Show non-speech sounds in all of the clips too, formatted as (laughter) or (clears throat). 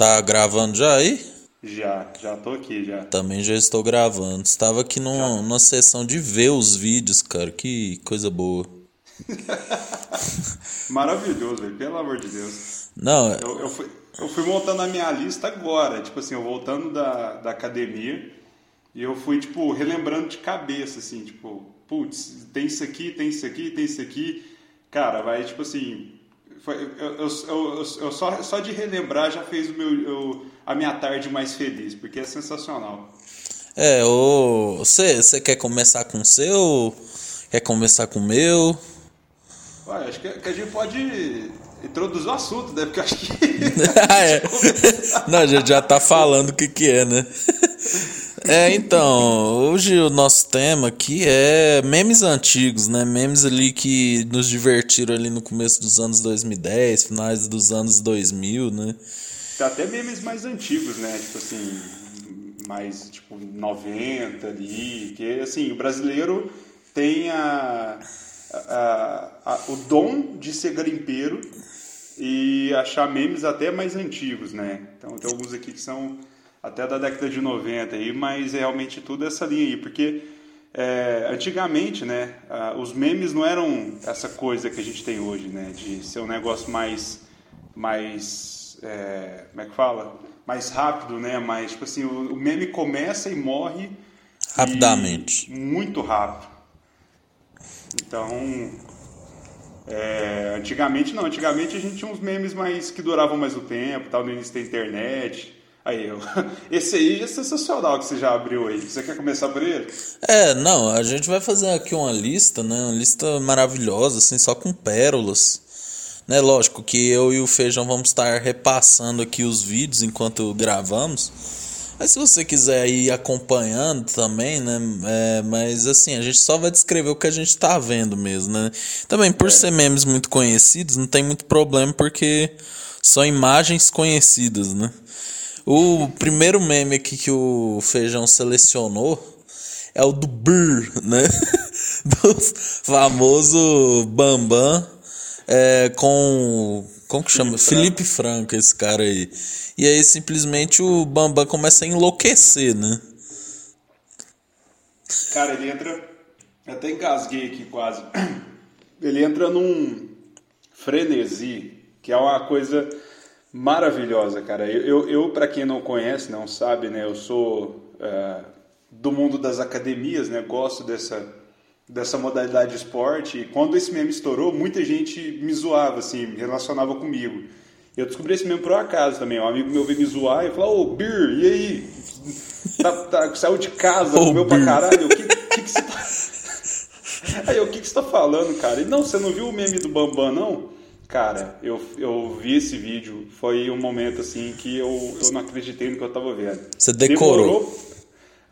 Tá gravando já aí? Já, já tô aqui já. Também já estou gravando. Estava aqui numa, numa sessão de ver os vídeos, cara. Que coisa boa. (laughs) Maravilhoso, velho. Pelo amor de Deus. Não, Eu, eu, fui, eu fui montando a minha lista agora. Tipo assim, eu voltando da, da academia. E eu fui, tipo, relembrando de cabeça, assim, tipo, putz, tem isso aqui, tem isso aqui, tem isso aqui. Cara, vai, tipo assim. Foi, eu, eu, eu, eu- só, só de relembrar já fez o meu, eu- a minha tarde mais feliz, porque é sensacional. é. Você quer começar com o seu? Quer começar com o meu? Ué, acho que, que a gente pode introduzir o assunto, né? Porque acho que. (laughs) Ah, é. (laughs) Não, a gente já tá falando o que que é, né? É, então, hoje o nosso tema aqui é memes antigos, né? Memes ali que nos divertiram ali no começo dos anos 2010, finais dos anos 2000, né? Tem até memes mais antigos, né? Tipo assim, mais tipo 90 ali. Que assim, o brasileiro tem a, a- a- o dom de ser garimpeiro e achar memes até mais antigos, né? Então tem alguns aqui que são até da década de 90 aí, mas é realmente tudo essa linha aí, porque é, antigamente, né, os memes não eram essa coisa que a gente tem hoje, né, de ser um negócio mais, mais, é, como é que fala, mais rápido, né, mais tipo assim, o, o meme começa e morre Rapidamente. e muito rápido. Então, é, antigamente não, antigamente a gente tinha uns memes mais que duravam mais o tempo, tal, no início da internet. Aí eu, (laughs) esse aí é sensacional que você já abriu aí. Você quer começar por ele? É, não, a gente vai fazer aqui uma lista, né? Uma lista maravilhosa, assim, só com pérolas. Né, lógico que eu e o Feijão vamos estar repassando aqui os vídeos enquanto gravamos. Mas se você quiser ir acompanhando também, né? é, mas assim, a gente só vai descrever o que a gente tá vendo mesmo, né? Também, por ser memes muito conhecidos, não tem muito problema porque são imagens conhecidas, né? O primeiro meme aqui que o Feijão selecionou é o do Brr, né? (laughs) Do famoso Bambam é, com. Como que chama? Felipe Franco, esse cara aí. E aí simplesmente o Bambam começa a enlouquecer, né? Cara, ele entra. Até engasguei aqui quase. (clears throat) Ele entra num frenesi, que é uma coisa maravilhosa, cara. Eu, eu, eu para quem não conhece, não sabe, né? Eu sou é, do mundo das academias, né? Gosto dessa, dessa modalidade de esporte. E quando esse meme estourou, muita gente me zoava, assim, me relacionava comigo. Eu descobri esse meme por um acaso também. Um amigo meu veio me zoar e falou: Ô, Bir, e aí? Tá, tá- saiu de casa, Ô, comeu pra caralho? O que, que, que você tá. (laughs) Aí, o que, que você tá falando, cara? Ele, não, você não viu o meme do Bambam, não? Cara, eu, eu vi esse vídeo, foi um momento assim que eu, eu não acreditei no que eu tava vendo. Você decorou. Demorou-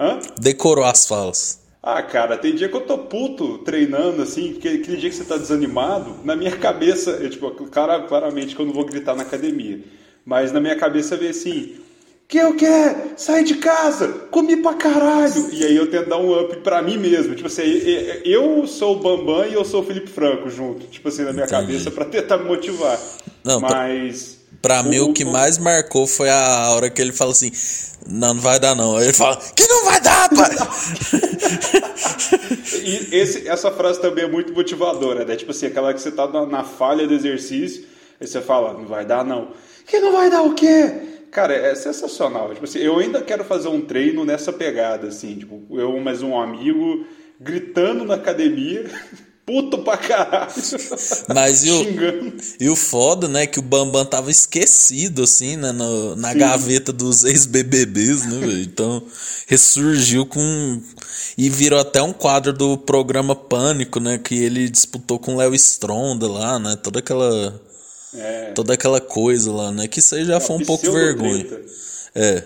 Hã? Decorou as falas. Ah, cara, tem dia que eu tô puto treinando, assim, que- aquele dia que você tá desanimado, na minha cabeça, eu, tipo, cara, claramente que eu não vou gritar na academia, mas na minha cabeça vem assim, que eu quero? Sai de casa, comi pra caralho! E aí eu tento dar um up pra mim mesmo, tipo assim, eu sou o Bambam e eu sou o Felipe Franco junto, tipo assim, na minha Entendi. cabeça pra tentar me motivar. Não, pra- mas... Pra mim, o que mais marcou foi a hora que ele fala assim: Não, não vai dar, não. Aí ele fala: Que não vai dar, pai! (laughs) E esse- essa frase também é muito motivadora, né? Tipo assim, aquela que você tá na, na falha do exercício, aí você fala, não vai dar não. Que não vai dar o quê? Cara, é sensacional. Tipo assim, eu ainda quero fazer um treino nessa pegada, assim, tipo, eu mais um amigo gritando na academia, (laughs) puto pra caralho. Mas e o, e o foda, né, que o Bambam tava esquecido, assim, né, no- na Sim. gaveta dos ex-BBBs, né, velho? Então, ressurgiu com... E virou até um quadro do programa Pânico, né, que ele disputou com o Léo Stronda lá, né, toda aquela... É, Toda aquela coisa lá, né, que isso aí já foi um pouco vergonha. É.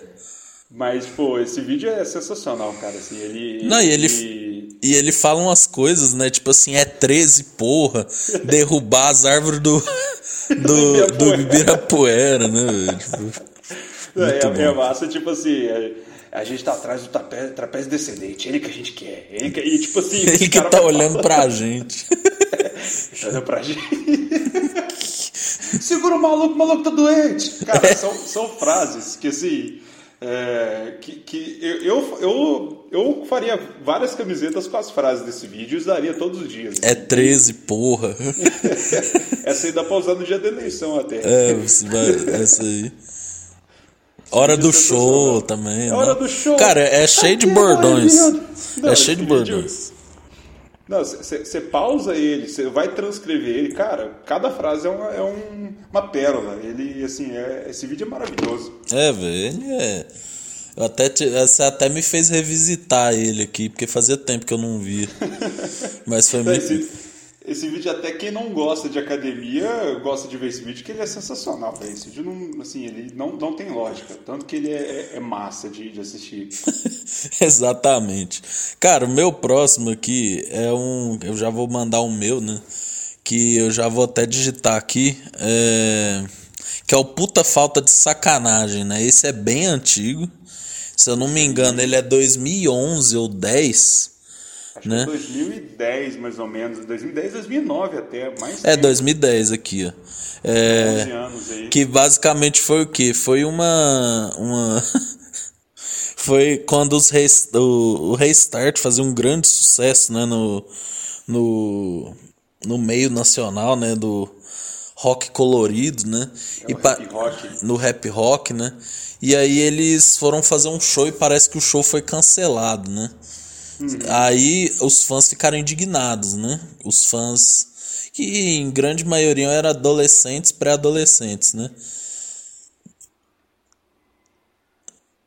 Mas, pô, esse vídeo é sensacional, cara. Assim, ele. Não, e ele- E ele fala umas coisas, né? Tipo assim, é 13, porra. (laughs) Derrubar as árvores do. (laughs) Do, do Ibirapuera, né? Tipo, (laughs) É, é bom. massa, tipo assim, é, a gente tá atrás do trapézio, trapézio descendente, ele que a gente quer, ele que, e tipo assim... Ele que tá olhando pra gente. Olhando pra gente. Segura o maluco, o maluco tá doente. Cara, são, são frases que assim. É, que, que eu, eu, eu, eu faria várias camisetas com as frases desse vídeo e usaria todos os dias. É 13, porra. (laughs) essa aí dá pra usar no dia da eleição até. É, essa aí. Hora do show também. É hora do show. Cara, é cheio de bordões. é cheio de bordões. Não, você pausa ele, você vai transcrever ele. Cara, cada frase é uma, é um, uma pérola. Ele, assim, é, esse vídeo é maravilhoso. É, velho, ele é. Eu até te, você até me fez revisitar ele aqui, porque fazia tempo que eu não via. (laughs) Mas foi muito. Esse, vídeo, até quem não gosta de academia, gosta de ver esse vídeo, que ele é sensacional. Véio. Esse vídeo não, assim, ele não, não tem lógica. Tanto que ele é, é, é massa de, de assistir. (laughs) Exatamente. Cara, o meu próximo aqui é um. Eu já vou mandar o um meu, né? Que eu já vou até digitar aqui. É, que é o puta falta de sacanagem, né? Esse é bem antigo. Se eu não me engano, ele é 2011 ou 10. Acho né? que 2010, mais ou menos. 2010, 2009 até. Mais é, tempo. 2010 aqui, ó. É, 11 anos aí. Que basicamente foi o quê? Foi uma. uma (laughs) foi quando os o, o Restart fazia um grande sucesso né, no, no, no meio nacional né, do rock colorido, né? É e rap rock. No rap rock, né? E aí eles foram fazer um show e parece que o show foi cancelado, né? Uhum. Aí os fãs ficaram indignados, né? Os fãs que em grande maioria eram adolescentes, pré-adolescentes, né?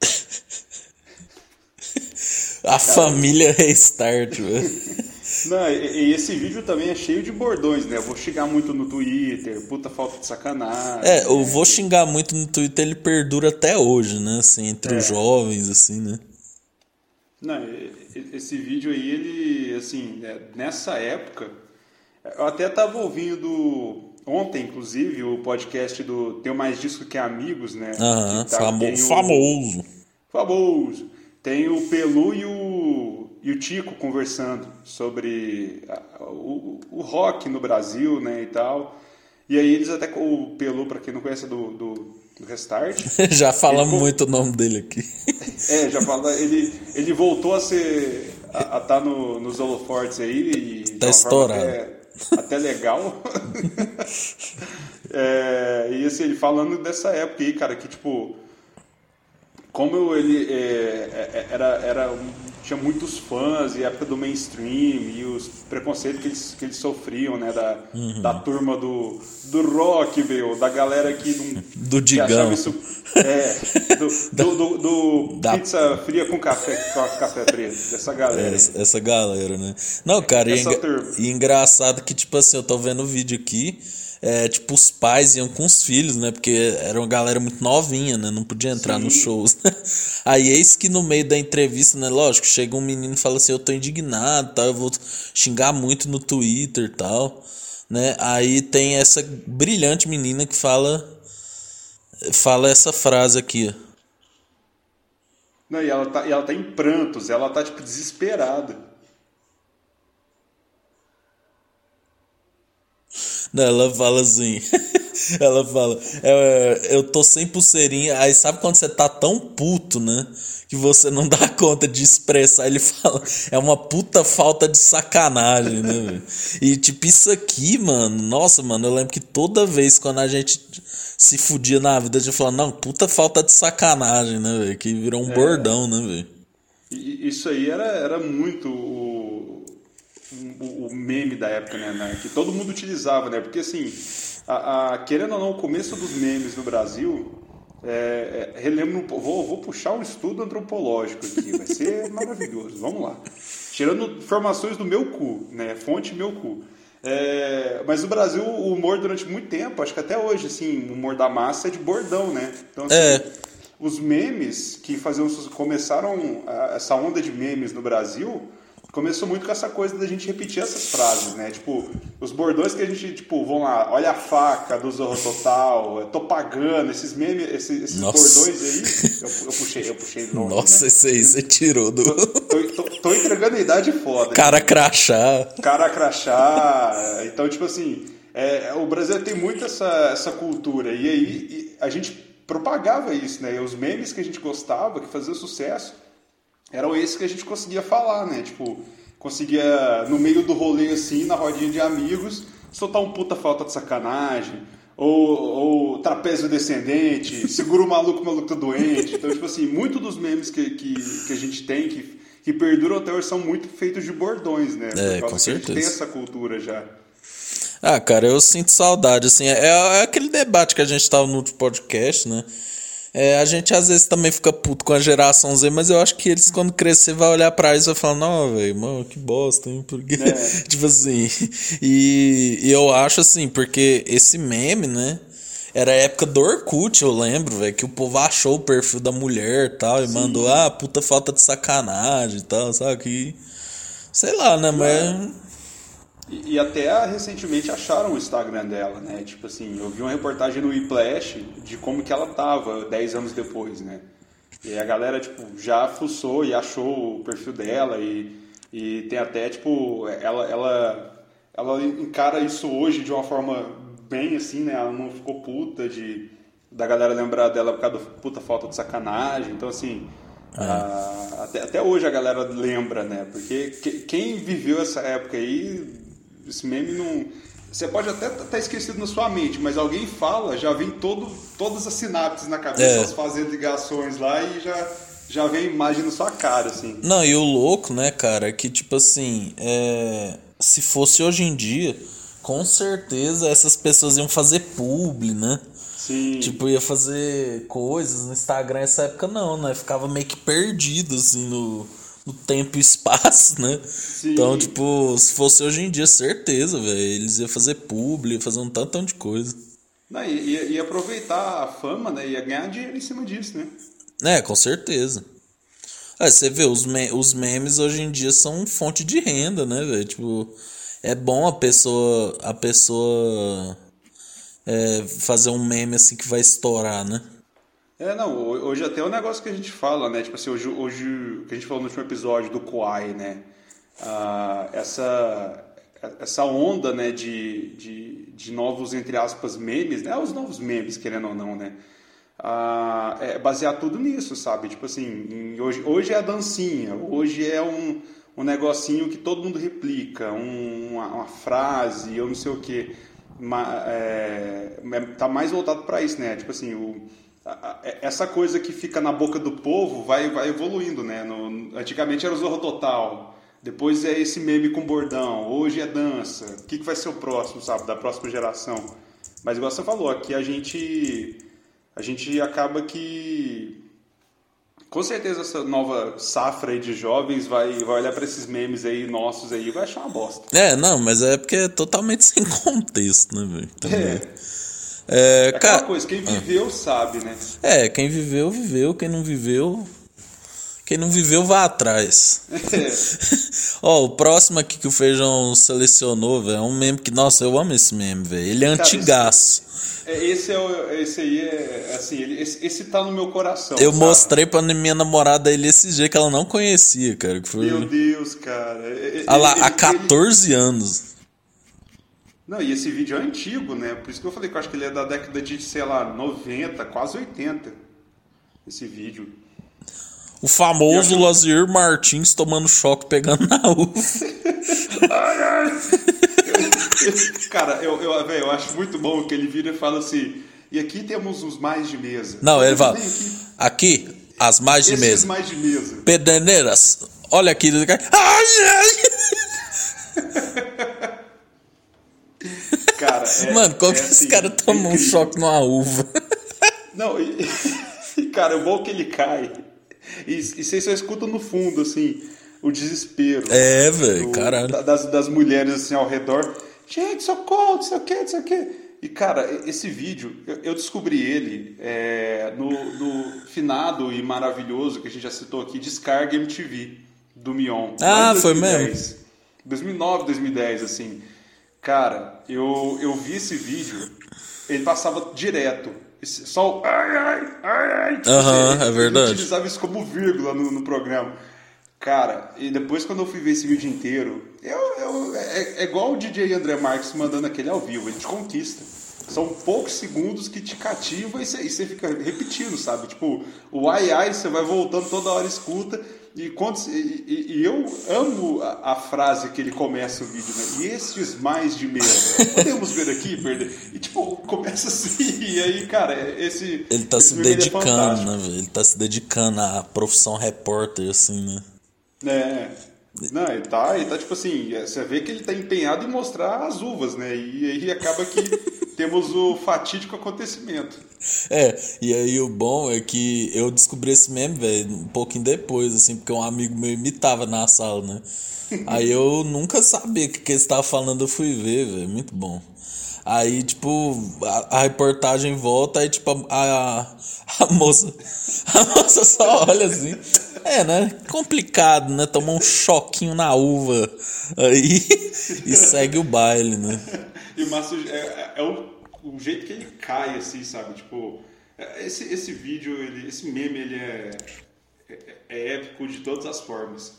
(laughs) A família Restart, velho. (laughs) Não, e, esse vídeo também é cheio de bordões, né? Eu vou xingar muito no Twitter, puta falta de sacanagem. É, eu né? vou xingar muito no Twitter, ele perdura até hoje, né? Assim, entre é. os jovens, assim, né? Não, esse vídeo aí, ele, assim, é, nessa época, eu até tava ouvindo ontem, inclusive, o podcast do Tenho Mais Disco Que Amigos, né? Aham, tá, famo o, famoso. Famoso. Tem o Pelu e o, e o Tico conversando sobre a, o, o rock no Brasil, né, e tal. E aí eles até, o Pelu, para quem não conhece, do, do do Restart. (laughs) já falamos ele, muito o nome dele aqui. (laughs) é, já fala. Ele, ele voltou a ser. a estar tá no, nos holofortes aí. E tá estourado. Até, até legal. (laughs) é, e assim, ele falando dessa época aí, cara, que tipo. Como ele é, é, é era, era tinha muitos fãs e época do mainstream e os preconceitos que eles, que eles sofriam, né? Da, uhum. da turma do, do rock, meu, da galera que não. (laughs) Do Digão. Isso, é, do, (laughs) do, do, do da... pizza fria com café, com café preto, dessa galera. Essa, essa, galera, né? Não, cara, e, e engraçado que, tipo assim, eu tô vendo o vídeo aqui é, tipo, os pais iam com os filhos, né? Porque era uma galera muito novinha, né? Não podia entrar Sim. nos shows. Aí eis que no meio da entrevista, né? Lógico, chega um menino e fala assim: Eu tô indignado, tal, eu vou xingar muito no Twitter tal. Né? Aí tem essa brilhante menina que fala fala essa frase aqui. Não, e ela tá, e ela tá em prantos, ela tá tipo desesperada. Não, ela fala assim. (laughs) ela fala, é, eu tô sem pulseirinha. Aí sabe quando você tá tão puto, né? Que você não dá (laughs) conta de expressar. Ele fala, é uma puta falta de sacanagem, né? e tipo, isso aqui, mano, nossa, mano, eu lembro que toda vez quando a gente se fudia na vida, a gente falava, não, puta falta de sacanagem, né, velho? Que virou um é, bordão, né, velho? Isso aí era, era muito o, o, meme da época, né, né, Que todo mundo utilizava, né? Porque assim, a, a, querendo ou não, o começo dos memes no Brasil, é, é, relembro, vou, vou puxar um estudo antropológico aqui, vai ser (laughs) maravilhoso. Vamos lá. Tirando informações do meu cu, né? Fonte meu cu. É, mas no Brasil, o humor durante muito tempo, acho que até hoje, assim, o humor da massa é de bordão, né? Então, assim, é. os memes que faziam, começaram essa onda de memes no Brasil começou muito com essa coisa da gente repetir essas frases, né? Tipo, os bordões que a gente, tipo, vão lá, olha a faca do Zorro Total, tô pagando, esses memes, esses, esses bordões aí, eu, eu, puxei, eu puxei longe, Nossa, né? esse aí você tirou do... Tô, tô, tô, entregando a idade foda. Cara crachá. Cara crachá. Então, tipo assim, é, o Brasil tem muito essa, essa cultura. E aí e a gente propagava isso, né? E os memes que a gente gostava, que faziam sucesso, eram esses que a gente conseguia falar, né? Tipo, conseguia, no meio do rolê assim, na rodinha de amigos, soltar um puta falta de sacanagem, ou, ou trapézio descendente, (laughs) segura o maluco, o maluco tá doente. Então, tipo assim, muito dos memes que, que, que a gente tem, que, que perduram até hoje, são muito feitos de bordões, né? É, com certeza. tem essa cultura já. Ah, cara, eu sinto saudade, assim, é, é aquele debate que a gente tava no outro podcast, né? É, a gente às vezes também fica puto com a geração Z, mas eu acho que eles, quando crescer, vai olhar pra isso e vai falar, não, velho, mano, que bosta, hein? Porque, é. (laughs) tipo assim. E, e, eu acho assim, porque esse meme, né? Era a época do Orkut, eu lembro, velho, que o povo achou o perfil da mulher e tal, e Sim. mandou, ah, puta falta de sacanagem e tal, sabe? Que. Sei lá, né? Mas. E, e, até recentemente acharam o Instagram dela, né? Tipo assim, eu vi uma reportagem no Whiplash de como que ela tava 10 anos depois, né? E a galera, tipo, já fuçou e achou o perfil dela e, e tem até, tipo, ela, ela, ela encara isso hoje de uma forma bem assim, né? Ela não ficou puta de da galera lembrar dela por causa da puta falta de sacanagem. Então, assim, é. a, até, até hoje a galera lembra, né? Porque que, quem viveu essa época aí esse meme não. Você pode até estar tá esquecido na sua mente, mas alguém fala, já vem todo, todas as sinapses na cabeça, é. fazendo ligações lá e já, já vem a imagem na sua cara, assim. Não, e o louco, né, cara, é que tipo assim, é... se fosse hoje em dia, com certeza essas pessoas iam fazer publi, né? Sim. Tipo, ia fazer coisas no Instagram nessa época não, né? Ficava meio que perdido, assim, no no tempo e espaço, né? Sim. Então, tipo, se fosse hoje em dia, certeza, velho. Eles iam fazer publi, fazer um tantão de coisa. Não, ia, ia aproveitar a fama, né? Ia ganhar dinheiro em cima disso, né? É, com certeza. É, você vê, os, me os memes hoje em dia são fonte de renda, né, velho? Tipo, é bom a pessoa, a pessoa é, fazer um meme assim que vai estourar, né? É, não, hoje até é um negócio que a gente fala, né? Tipo assim, hoje, hoje que a gente falou no último episódio do Kawhi, né? Ah, essa, essa onda, né, de, de, de novos, entre aspas, memes, né? Os novos memes, querendo ou não, né? Ah, é basear tudo nisso, sabe? Tipo assim, hoje, hoje é a dancinha, hoje é um, um negocinho que todo mundo replica, um, uma, uma, frase, eu não sei o que. É, é, tá mais voltado para isso, né? Tipo assim, o essa coisa que fica na boca do povo vai, vai evoluindo, né? No, antigamente era o Zorro Total, depois é esse meme com bordão, hoje é dança. O que, que vai ser o próximo, sabe? Da próxima geração. Mas igual você falou, aqui a gente, a gente acaba que... Com certeza essa nova safra aí de jovens vai, vai olhar para esses memes aí nossos aí e vai achar uma bosta. É, não, mas é porque é totalmente (laughs) sem contexto, né, velho? É. É, é cara, coisa, quem viveu ah. sabe, né? É, quem viveu, viveu. Quem não viveu. Quem não viveu, vá atrás. É. (laughs) Ó, o próximo aqui que o Feijão selecionou, velho, é um meme que, nossa, eu amo esse meme, velho. Ele é cara, antigaço. Esse, é, esse, é o, esse aí é, assim, ele, esse, esse tá no meu coração. Eu sabe? mostrei pra minha namorada ele esse dia que ela não conhecia, cara. Que foi... Meu Deus, cara. Olha lá, há 14 ele... anos. Não, e esse vídeo é antigo, né? Por isso que eu falei que eu acho que ele é da década de, sei lá, 90, quase 80. Esse vídeo. O famoso Lazier Martins tomando choque pegando na uva. (laughs) ai, ai. Cara, eu, eu, véio, eu acho muito bom que ele vira e fala assim: e aqui temos os mais de mesa. Não, ele fala: aqui, as mais de mesa. mais de mesa. Pederneiras, olha aqui. Ai, ai. (laughs) Cara, é, Mano, como é que assim, esse cara tomou um choque numa uva? Não, e, (laughs) cara, o bom é que ele cai. E, e você só escuta no fundo, assim, o desespero. É, velho, caralho. Das, das mulheres, assim, ao redor. Gente, socorro, não sei o que, não sei o que. E, cara, esse vídeo, eu, eu descobri ele é, no, no, finado e maravilhoso que a gente já citou aqui, Descarga MTV, do Mion. Ah, foi mesmo? 2009, 2010, assim. Cara, eu, eu vi esse vídeo, ele passava direto. Só o ai, ai, ai, ai. Aham, uh -huh, é verdade. Ele utilizava isso como vírgula no, no programa. Cara, e depois quando eu fui ver esse vídeo inteiro, eu, eu, é, é igual o DJ André Marques mandando aquele ao vivo, ele te conquista. São poucos segundos que te cativam e você, fica repetindo, sabe? Tipo, o ai ai, você vai voltando toda hora, escuta. E, quando, e, e eu amo a, a, frase que ele começa o vídeo, né? E estes mais de medo. Podemos ver aqui, perder. E tipo, começa assim, (laughs) e aí, cara, esse. Ele tá esse se é dedicando, é né, velho? Ele tá se dedicando à profissão repórter, assim, né? É. Não, ele tá, ele tá tipo assim, você vê que ele tá empenhado em mostrar as uvas, né? E aí acaba que (laughs) temos o fatídico acontecimento. É, e aí o bom é que eu descobri esse meme, velho, um pouquinho depois, assim, porque um amigo meu imitava na sala, né? Aí eu nunca sabia o que, que ele estava falando, eu fui ver, velho, muito bom. Aí, tipo, a, a, reportagem volta, aí, tipo, a, a, a moça. (laughs) A moça só olha assim. É, né? Complicado, né? Tomou um choquinho na uva aí (laughs) e segue o baile, né? E o Márcio é, é, é o, o, jeito que ele cai, assim, sabe? Tipo, esse, esse vídeo, ele, esse meme, ele é, é, é épico de todas as formas.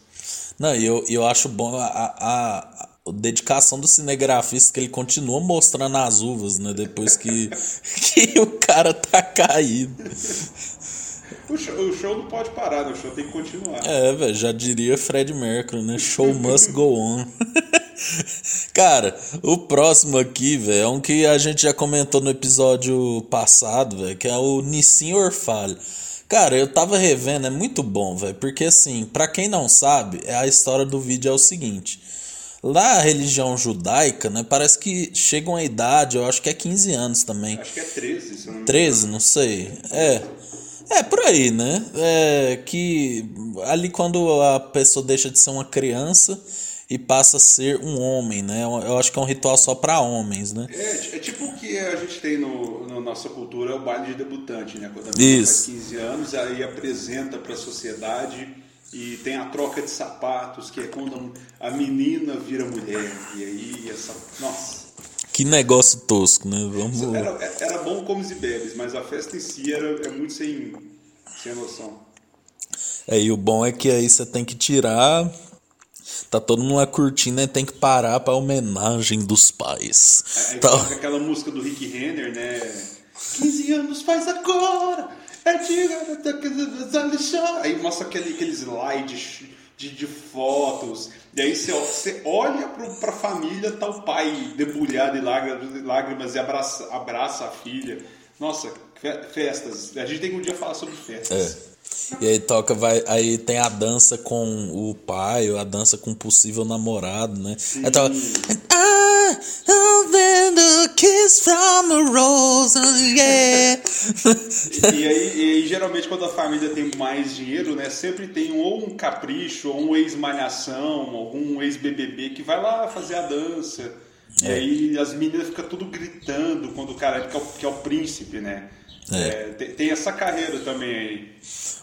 Não, e eu, eu acho bom a, a, a dedicação do cinegrafista que ele continua mostrando as uvas, né? Depois que, (laughs) que o cara tá caído. O show, o show, não pode parar, né? o show tem que continuar. É, velho, já diria Fred Mercury, né? Show must go on. (laughs) Cara, o próximo aqui, velho, é um que a gente já comentou no episódio passado, velho, que é o Nissin Orfalho. Cara, eu tava revendo, é muito bom, velho, porque assim, para quem não sabe, é a história do vídeo é o seguinte. Lá a religião judaica, né, parece que chega uma idade, eu acho que é 15 anos também. Acho que é 13, se não me 13, não sei. É. É, por aí, né? É que ali quando a pessoa deixa de ser uma criança e passa a ser um homem, né? Eu acho que é um ritual só para homens, né? É, é tipo o que a gente tem no, na nossa cultura, o baile de debutante, né? Quando a pessoa faz 15 anos, aí apresenta para a sociedade e tem a troca de sapatos, que é quando a menina vira mulher. E aí essa. Nossa! Que negócio tosco, né? Vamos... Era, era bom comes e bebes, mas a festa em si era, é muito sem, sem noção. É, e o bom é que aí você tem que tirar. Tá todo mundo lá curtindo, né? Tem que parar pra homenagem dos pais. É, tá... aquela música do Rick Renner, né? 15 anos faz agora! É aí mostra aquele, aquele slide de, de fotos. E aí você, você olha para a família, tá o pai debulhado em lágrimas, lágrimas e abraça, abraça a filha. Nossa, festas. A gente tem que um dia falar sobre festas. É. E aí toca, vai, aí tem a dança com o pai, ou a dança com o possível namorado, né? Sim. Aí toca. Ah, kiss from a rose, yeah. e, aí, e aí, geralmente, quando a família tem mais dinheiro, né? Sempre tem ou um capricho, ou um ex-malhação, algum ex-BBB que vai lá fazer a dança. É. E aí as meninas ficam tudo gritando quando o cara que é o, que é o príncipe, né? É. É, tem, tem, essa carreira também aí.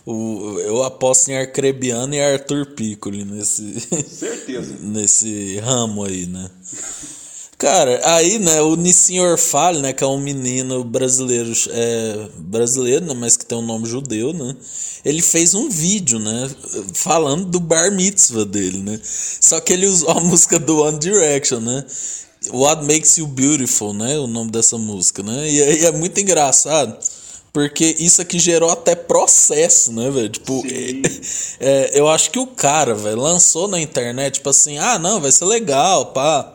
O, eu aposto em Arcrebiano e Arthur Piccoli nesse. Certeza. (laughs) nesse ramo aí, né? Cara, aí, né, o Nissin Orfalho, né, que é um menino brasileiro, é, brasileiro, né, mas que tem um nome judeu, né, ele fez um vídeo, né, falando do bar mitzvah dele, né, só que ele usou a (laughs) música do One Direction, né, What Makes You Beautiful, né, o nome dessa música, né, e aí é muito engraçado, porque isso aqui gerou até processo, né, velho? Tipo, (laughs) é, eu acho que o cara, velho, lançou na internet, tipo assim, ah, não, vai ser legal, pá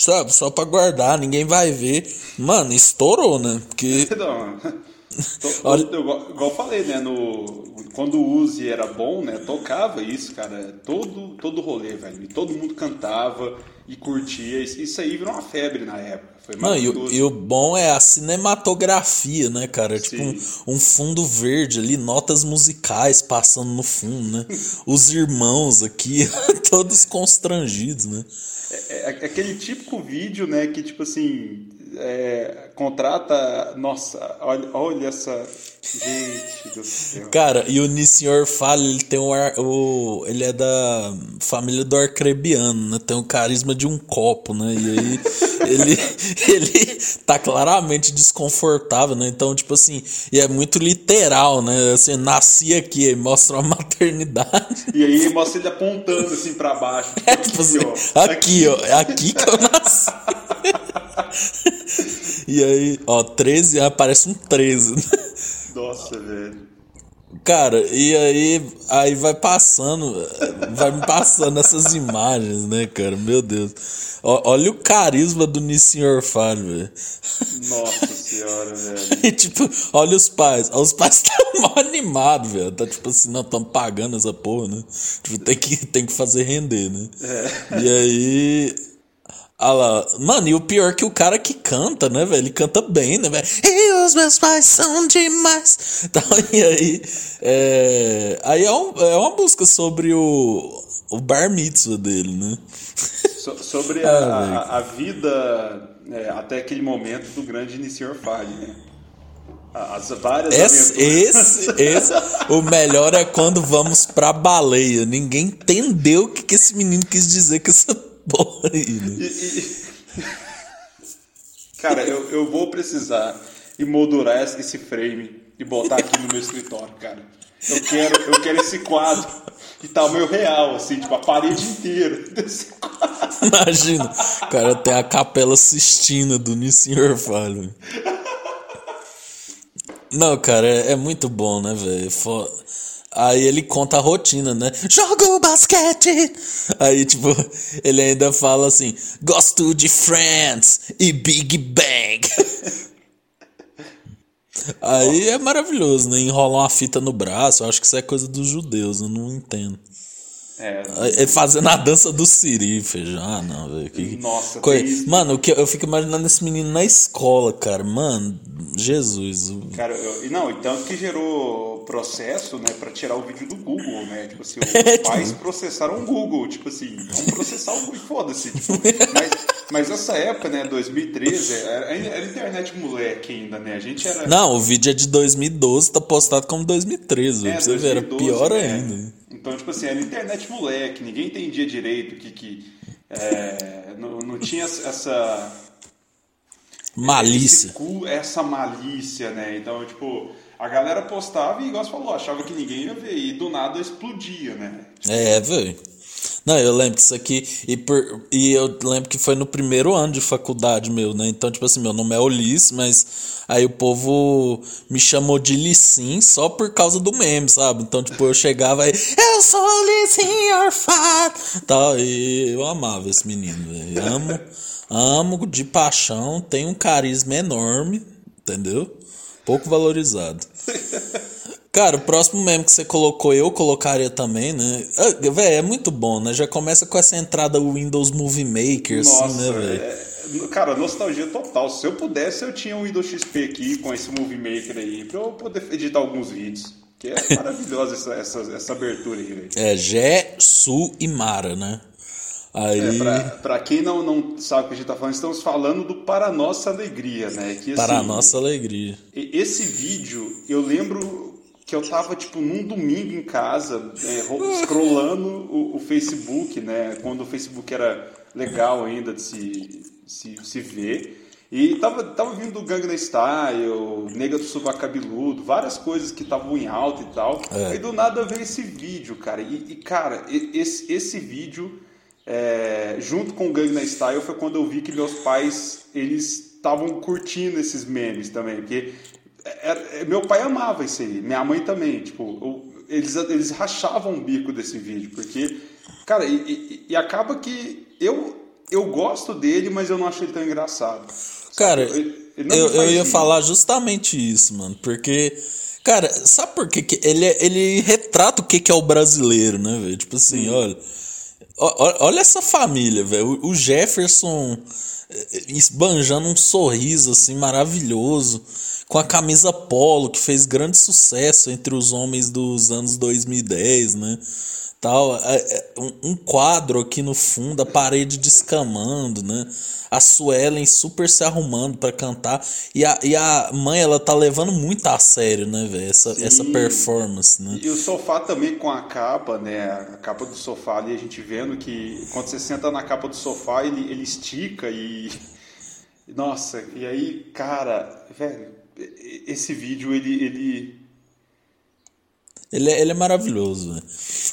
sabe? Só pra guardar, ninguém vai ver. Mano, estourou, né? Porque. (laughs) (laughs) Olha... Igual, falei, né? No, quando o Uzi era bom, né? Tocava isso, cara. Todo, todo rolê, velho. E todo mundo cantava e curtia. Isso aí virou uma febre na época. Foi Não, e, o, e o bom é a cinematografia, né, cara? Tipo um, um, fundo verde ali, notas musicais passando no fundo, né? (laughs) Os irmãos aqui, (laughs) todos constrangidos, né? É, é, é, aquele típico vídeo, né, que tipo assim, é, contrata. Nossa, olha, olha essa. Gente do céu. Cara, e o Nissenhor fala, ele tem um ar, o. Ele é da família do Arcrebiano, né? Tem o carisma de um copo, né? E aí (laughs) ele, ele tá claramente desconfortável, né? Então, tipo assim, e é muito literal, né? Assim, nasci aqui, mostra uma maternidade. E aí mostra ele apontando assim pra baixo. (laughs) É tipo assim, ó, aqui, ó, é aqui que eu (laughs) nasci. E aí, ó, 13, aparece um 13. Nossa, velho. Cara, e aí, aí vai passando, vai me passando essas imagens, né, cara? Meu Deus. Ó, olha o carisma do Nissin Orfalho, velho. Nossa senhora, velho. (laughs) E tipo, olha os pais. Os pais (laughs) estão mal animados, velho. Tá tipo assim, não, estamos pagando essa porra, né? Tipo, tem que, tem que fazer render, né? É. E aí. Ah lá, mano, e o pior é que o cara que canta, né, velho? Ele canta bem, né, velho? E os meus pais são demais. (laughs) Então, e aí. É, aí é, um, é uma música sobre o, o bar mitzvah dele, né? So- sobre (laughs) Ah, a, a, a vida é, até aquele momento do grande Nissin Orfalho, né? As várias Esse, esse, esse, o melhor é quando vamos pra baleia. Ninguém entendeu o que, que esse menino quis dizer com essa né? E- e- Cara, eu, eu vou precisar emoldurar esse esse frame e botar aqui no meu escritório, cara. Eu quero, eu quero esse quadro de tamanho real, assim, tipo, a parede inteira desse quadro. Imagina, o cara tem a capela Sistina do Nissin Orfalho. Não, cara, é, é muito bom, né, velho? Fo- Aí ele conta a rotina, né? Jogo basquete! Aí, tipo, (laughs) ele ainda fala assim: gosto de Friends e Big Bang. (laughs) Aí é maravilhoso, né? Enrola uma fita no braço. Eu acho que isso é coisa dos judeus, eu não entendo. É, fazendo a dança do Siri, feijão. Ah, não, velho. que- Nossa, isso. Mano, que eu fico imaginando esse menino na escola, cara. Mano, Jesus. Cara, eu, e não, e tanto que gerou processo, né, pra tirar o vídeo do Google, né? Tipo assim, (laughs) os É, tipo- pais processaram o Google, tipo assim, vamos processar o Google, foda-se. (laughs) Tipo, mas, mas essa época, né, 2013, era, era internet moleque ainda, né? A gente era. Não, o vídeo é de 2012, tá postado como 2013. é, pra você ver, era 2012, pior né? ainda. Então, tipo assim, era internet moleque, ninguém entendia direito o que. que é, não, não tinha essa. Malícia. esse cu- essa malícia, né? Então, tipo, a galera postava e, igual você falou, achava que ninguém ia ver. E do nada explodia, né? É, velho. Não, eu lembro que isso aqui. E, por, e eu lembro que foi no primeiro ano de faculdade meu, né? Então, tipo assim, meu nome é Ulisses, mas aí o povo me chamou de Lissim só por causa do meme, sabe? Então, tipo, eu chegava aí, eu sou Lissim Orfado! Tal, e eu amava esse menino, velho. Amo, amo de paixão, tem um carisma enorme, entendeu? Pouco valorizado. Cara, o próximo meme que você colocou, eu colocaria também, né? Ah, Véi, é muito bom, né? Já começa com essa entrada Windows Movie Maker, assim, Nossa, né, velho? é, cara, nostalgia total. Se eu pudesse, eu tinha um Windows XP aqui com esse Movie Maker aí, pra eu poder editar alguns vídeos. Que é maravilhosa essa, essa, essa abertura aí, velho. É Gé, Su e Mara, né? Aí, É, pra, pra quem não, não sabe o que a gente tá falando, estamos falando do Para Nossa Alegria, né? Que, para assim, nossa alegria. Esse vídeo, eu lembro que eu tava, tipo, num domingo em casa, é, ro- scrollando o, o Facebook, né? Quando o Facebook era legal ainda de se, se, se ver. E tava, tava vindo do Gangnam Style, Nega do Cabeludo, várias coisas que estavam em alta e tal. É. E do nada veio esse vídeo, cara. E, e, cara, esse, esse vídeo, é, junto com o Gangnam Style, foi quando eu vi que meus pais, eles estavam curtindo esses memes também. Porque era- é, meu pai amava isso aí, minha mãe também. Tipo, eu- eles, eles rachavam o bico desse vídeo. Porque, cara, e, e- e acaba que eu, eu gosto dele, mas eu não acho ele tão engraçado. Cara, Ele- ele eu, eu ia falar justamente isso, mano. Porque, cara, sabe por que, que ele, é- ele retrata o que, que é o brasileiro, né, velho? Tipo assim, olha. Olha essa família, velho. O o Jefferson eh, esbanjando um sorriso assim maravilhoso, com a camisa polo que fez grande sucesso entre os homens dos anos 2010, né? Tal, é, é, um, quadro aqui no fundo, a parede descamando, né? A Suelen super se arrumando pra cantar. E a, e a mãe, ela tá levando muito a sério, né, velho? Essa, essa performance, né? E o sofá também com a capa, né? A capa do sofá ali, a gente vendo que quando você senta na capa do sofá, ele, ele estica e. (laughs) Nossa, e aí, cara, velho, esse vídeo ele. ele... Ele é, ele é maravilhoso, né?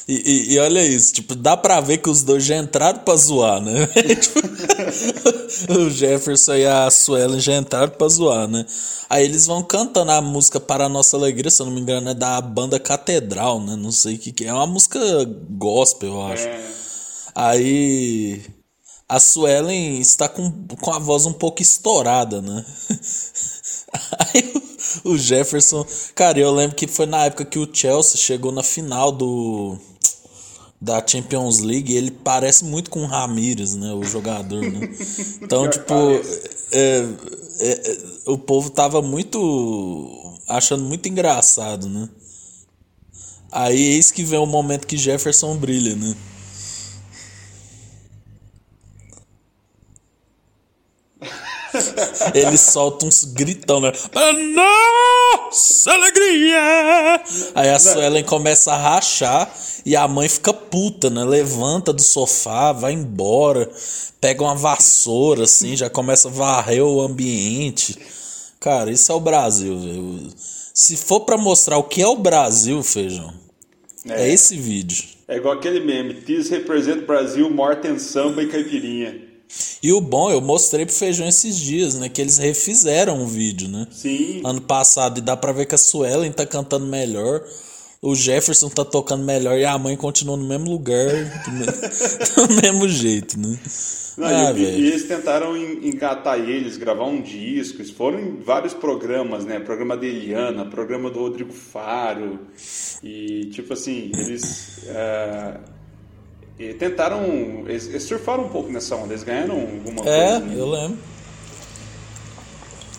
E, e, e, olha isso, tipo, dá pra ver que os dois já entraram pra zoar, né? (laughs) Tipo, o Jefferson e a Suelen já entraram pra zoar, né? Aí eles vão cantando a música Para a Nossa Alegria, se eu não me engano, é da banda Catedral, né? Não sei o que, que é. É uma música gospel, eu acho. É. Aí a Suelen está com, com a voz um pouco estourada, né? (laughs) O Jefferson, cara, eu lembro que foi na época que o Chelsea chegou na final do da Champions League, ele parece muito com o Ramires, né, o jogador, né? (laughs) Então, tipo, é, é, é, o povo tava muito achando muito engraçado, né? Aí eis que vem o momento que Jefferson brilha, né? Ele solta uns gritão, né? Nossa alegria! Aí a Suelen começa a rachar e a mãe fica puta, né? Levanta do sofá, vai embora, pega uma vassoura, assim, já começa a varrer o ambiente. Cara, isso é o Brasil, velho. Se for para mostrar o que é o Brasil, feijão, é, é esse vídeo. É igual aquele meme: Tis representa Brasil, morte samba e caipirinha. E o bom, eu mostrei pro Feijão esses dias, né? Que eles refizeram o vídeo, né? Sim. Ano passado. E dá pra ver que a Suelen tá cantando melhor. O Jefferson tá tocando melhor e a mãe continua no mesmo lugar, do (laughs) mesmo jeito, né? Não, ah, e, e, eles tentaram engatar eles, gravar um disco, eles foram em vários programas, né? Programa da Eliana, programa do Rodrigo Faro. E, tipo assim, eles. Uh e tentaram. Eles, eles, surfaram um pouco nessa onda, eles ganharam alguma é, coisa. É, eu lembro.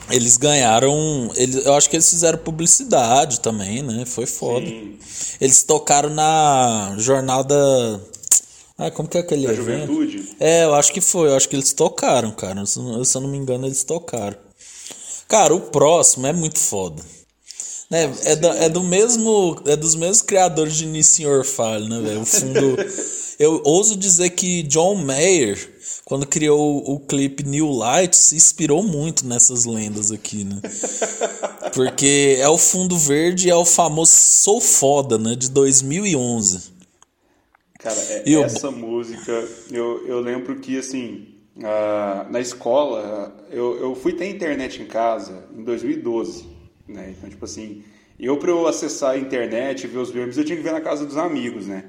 Eles ganharam. Eles, eu acho que eles fizeram publicidade também, né? Foi foda. Sim. Eles tocaram na jornada. Ah, como que é aquele da evento? Juventude? É, eu acho que foi. Eu acho que eles tocaram, cara. Se, se eu não me engano, eles tocaram. Cara, o próximo é muito foda. Né? Nossa, é, da, é do mesmo. É dos mesmos criadores de Nissin Orfalho, né, velho? O fundo. (laughs) Eu ouso dizer que John Mayer, quando criou o, clipe New Light, se inspirou muito nessas lendas aqui, né? (laughs) Porque é o fundo verde e é o famoso Sou Foda, né? De 2011. Cara, é, essa música, eu, eu lembro que, assim, uh, na escola, eu, eu fui ter internet em casa em 2012, né? Então, tipo assim, eu para eu acessar a internet, ver os memes, eu tinha que ver na casa dos amigos, né?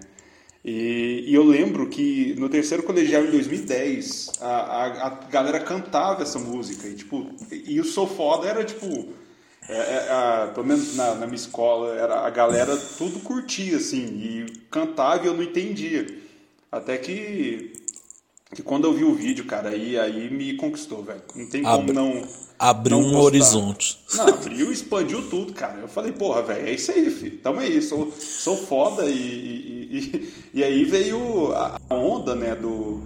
E, e, eu lembro que no terceiro colegial em 2010 a, a, a galera cantava essa música e tipo e o Sou Foda era tipo é, é, a, pelo menos na, na, minha escola era a galera tudo curtia assim e cantava e eu não entendia até que que quando eu vi o vídeo cara aí aí me conquistou velho não tem como não abriu um horizonte. Não, abriu, expandiu tudo, cara. Eu falei, porra, velho, é isso aí, filho. Tamo aí, sou, sou foda. E, e, e, e (laughs) aí veio a onda, né, do,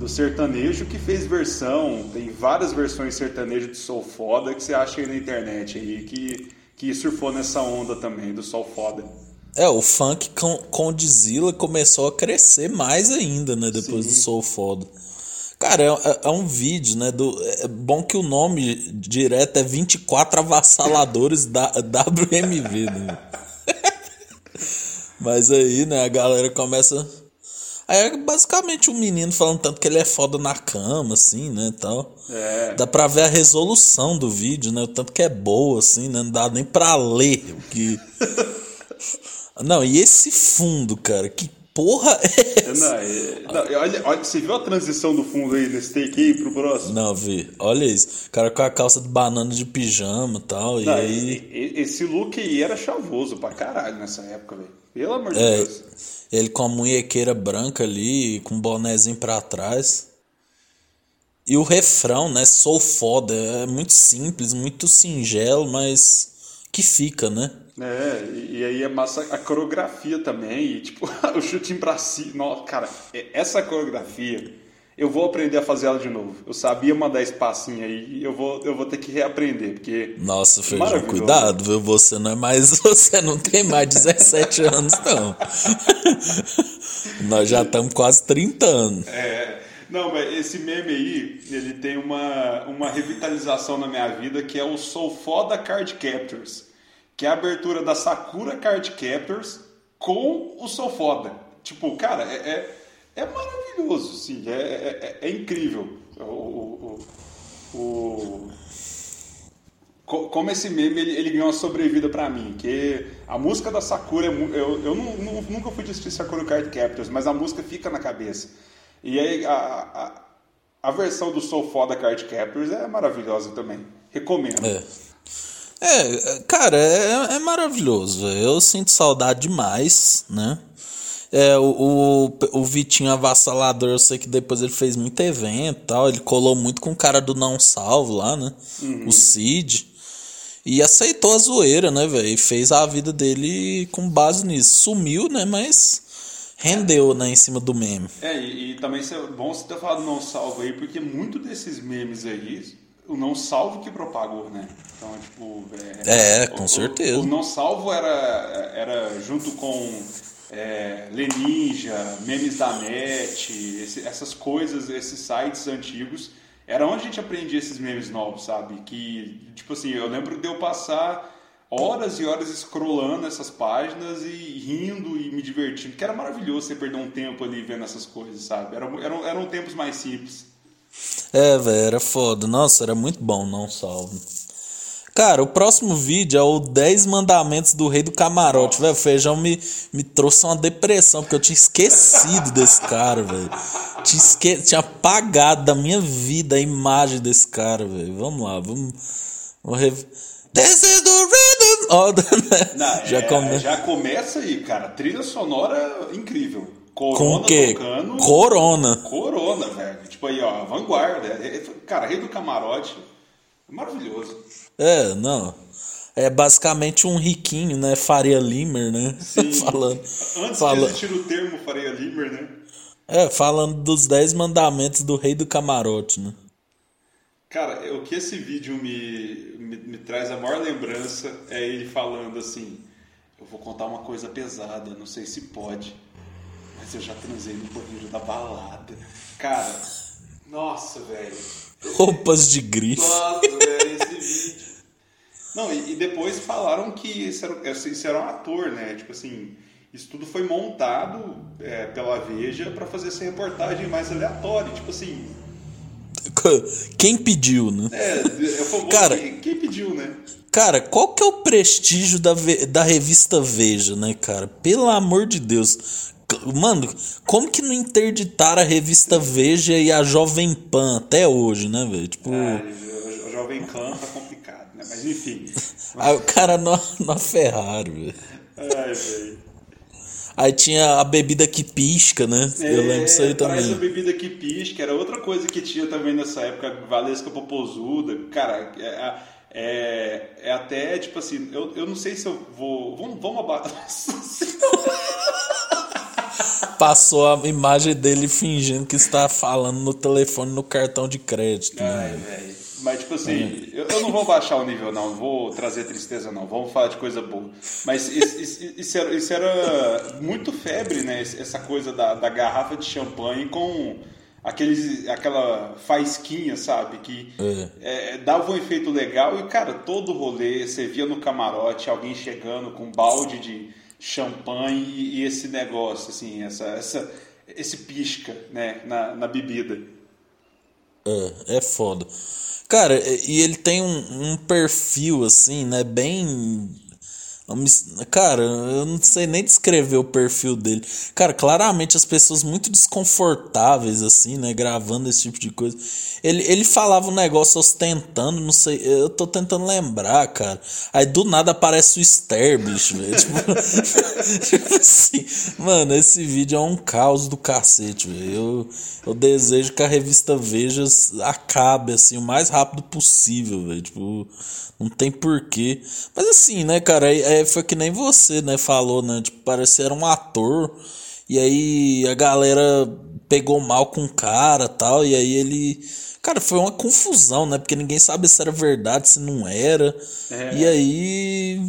do sertanejo que fez versão. Tem várias versões sertanejo de Sou Foda que você acha aí na internet aí, que, que surfou nessa onda também, do Sou Foda. É, o funk com, com Dizila começou a crescer mais ainda, né, depois Sim. do Sou Foda. Cara, é, é, é, um vídeo, né? Do, é bom que o nome direto é 24 avassaladores da (laughs) WMV, né? (laughs) Mas aí, né, a galera começa. Aí é basicamente um menino falando tanto que ele é foda na cama, assim, né, tal. É. Dá pra ver a resolução do vídeo, né, o tanto que é boa, assim, né, não dá nem pra ler o que... (laughs) não, e esse fundo, cara, que porra é essa? Não, é, não, olha, olha, você viu a transição do fundo aí desse take aí pro próximo? Não, vi. Olha isso. O cara com a calça de banana de pijama e tal. Não, e aí. Esse look aí era chavoso pra caralho nessa época, velho. Pelo amor de é, Deus. Ele com a munhequeira branca ali, com um bonézinho pra trás. E o refrão, né? Sou foda. É muito simples, muito singelo, mas que fica, né? É, e, e, aí é massa a coreografia também, e tipo, (laughs) o chutinho pra cima. Nossa, cara, essa coreografia, eu vou aprender a fazer ela de novo. Eu sabia mandar espacinho aí, e eu vou, eu vou ter que reaprender, porque. Nossa, Feijão, cuidado, viu? Você não é mais. (laughs) Você não tem mais 17 anos, não. (laughs) Nós já estamos quase 30 anos. É. Não, mas esse meme aí, ele tem uma, uma revitalização na minha vida que é o Sou Foda Card Captors que é a abertura da Sakura Card Captors com o Sou Foda. Tipo, cara, é, é, é maravilhoso, sim, é, é, é, é incrível. O, o, o, como esse meme ele, ele ganhou uma sobrevida pra mim, que a música da Sakura, eu, eu não, não, nunca fui assistir Sakura Card Captors, mas a música fica na cabeça. E aí a, a, a versão do Soul Foda Card Captors é maravilhosa também. Recomendo. É. É, cara, é, é maravilhoso. Eu sinto saudade demais, né? É, o, o, o Vitinho Avassalador, eu sei que depois ele fez muito evento tal. Ele colou muito com o cara do Não Salvo lá, né? Uhum. O Cid. E aceitou a zoeira, né, velho? E fez a vida dele com base nisso. Sumiu, né? Mas rendeu, né, em cima do meme. É, e, e também é bom você ter falado Não Salvo aí, porque muito desses memes aí o não salvo que propagou, né? Então, tipo. É, é com o, certeza. O, o, não salvo era, era junto com é, Leninja, memes da net, esse, essas coisas, esses sites antigos. Era onde a gente aprendia esses memes novos, sabe? Que, tipo assim, eu lembro de eu passar horas e horas scrollando essas páginas e rindo e me divertindo, que era maravilhoso você perder um tempo ali vendo essas coisas, sabe? Eram, eram, eram tempos mais simples. É, velho, era foda. Nossa, era muito bom, não salvo. Cara, o próximo vídeo é o 10 mandamentos do rei do camarote, velho. O feijão me, me trouxe uma depressão, porque eu tinha esquecido desse cara, velho. Tinha, esque... tinha apagado da minha vida a imagem desse cara, velho. Vamos lá, vamos. vamos rev... This is the rhythm. Oh, (laughs) Não, já, é, come... já começa aí, cara. Trilha sonora incrível. Corona Com o quê? Tocando, Corona. Corona, velho. Tipo aí, ó, vanguarda. É, é, cara, rei do camarote. Maravilhoso. É, não. É basicamente um riquinho, né? Faria Limer, né? (laughs) Sim. falando. Antes falando... de existir o termo Faria Limer, né? É, falando dos 10 mandamentos do rei do camarote, né? Cara, o que esse vídeo me, me, me traz a maior lembrança é ele falando assim: Eu vou contar uma coisa pesada, não sei se pode mas eu já transei no banheiro da balada. Cara, nossa, velho. Roupas de grife. Nossa, velho, esse vídeo. Não, e, e, depois falaram que isso era, isso era um ator, né? Tipo assim, isso tudo foi montado é, pela Veja para fazer essa reportagem mais aleatória. Tipo assim. (laughs) Quem pediu, né? É, é famoso, Cara, quem, quem pediu, né? Cara, qual que é o prestígio da, da revista Veja, né, cara? Pelo amor de Deus. Mano, como que não interditaram a revista Veja e a Jovem Pan até hoje, né, velho? Tipo. É, a Jovem Pan tá complicado, né? Mas enfim. (laughs) Aí o cara na, na Ferrari, velho. Ai, velho. Aí tinha a bebida que pisca, né? É, Eu lembro disso aí também. Essa bebida que pisca era outra coisa que tinha também nessa época, Valesca Popozuda. Cara, é, é, é até tipo assim, eu, eu não sei se eu vou. Vamos, vamos abaixo. (laughs) passou a imagem dele fingindo que está falando no telefone no cartão de crédito. Né? Ai, Mas, tipo assim, é. eu, eu, não vou baixar o nível, não. Não vou trazer tristeza, não. Vamos falar de coisa boa. Mas isso, isso, isso, era, isso era, muito febre, né? Essa coisa da, da garrafa de champanhe com aqueles, aquela faisquinha, sabe? Que é. É, dava um efeito legal. E, cara, todo rolê, você via no camarote alguém chegando com um balde de champanhe e, esse negócio, assim, essa, essa, esse pisca, né, na, na bebida. É, é foda. Cara, e ele tem um, um perfil, assim, né, bem Cara, eu não sei nem descrever o perfil dele. Cara, claramente as pessoas muito desconfortáveis, assim, né? Gravando esse tipo de coisa. Ele, ele falava um negócio ostentando, não sei. Eu tô tentando lembrar, cara. Aí do nada aparece o Ster, bicho, velho. (laughs) tipo, tipo assim, mano, esse vídeo é um caos do cacete, velho. Eu, eu desejo que a revista Veja acabe, assim, o mais rápido possível, velho. Tipo. Não tem porquê. Mas assim, né, cara, é, foi que nem você, né, falou, né? Tipo, parecia um ator. E aí a galera pegou mal com o cara tal. E aí ele. Cara, foi uma confusão, né? Porque ninguém sabe se era verdade, se não era. É. E aí.